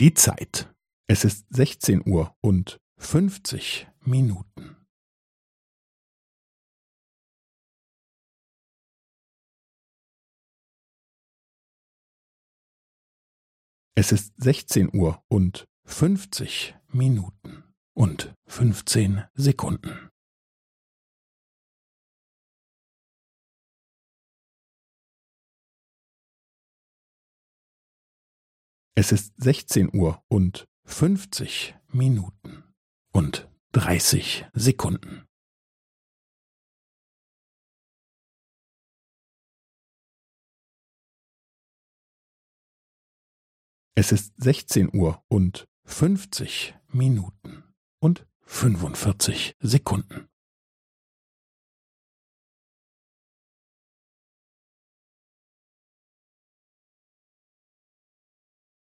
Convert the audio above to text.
Die Zeit. Es ist sechzehn Uhr und fünfzig Minuten. Es ist sechzehn Uhr und fünfzig Minuten und fünfzehn Sekunden. Es ist sechzehn Uhr und fünfzig Minuten und dreißig Sekunden. Es ist sechzehn Uhr und fünfzig Minuten und fünfundvierzig Sekunden.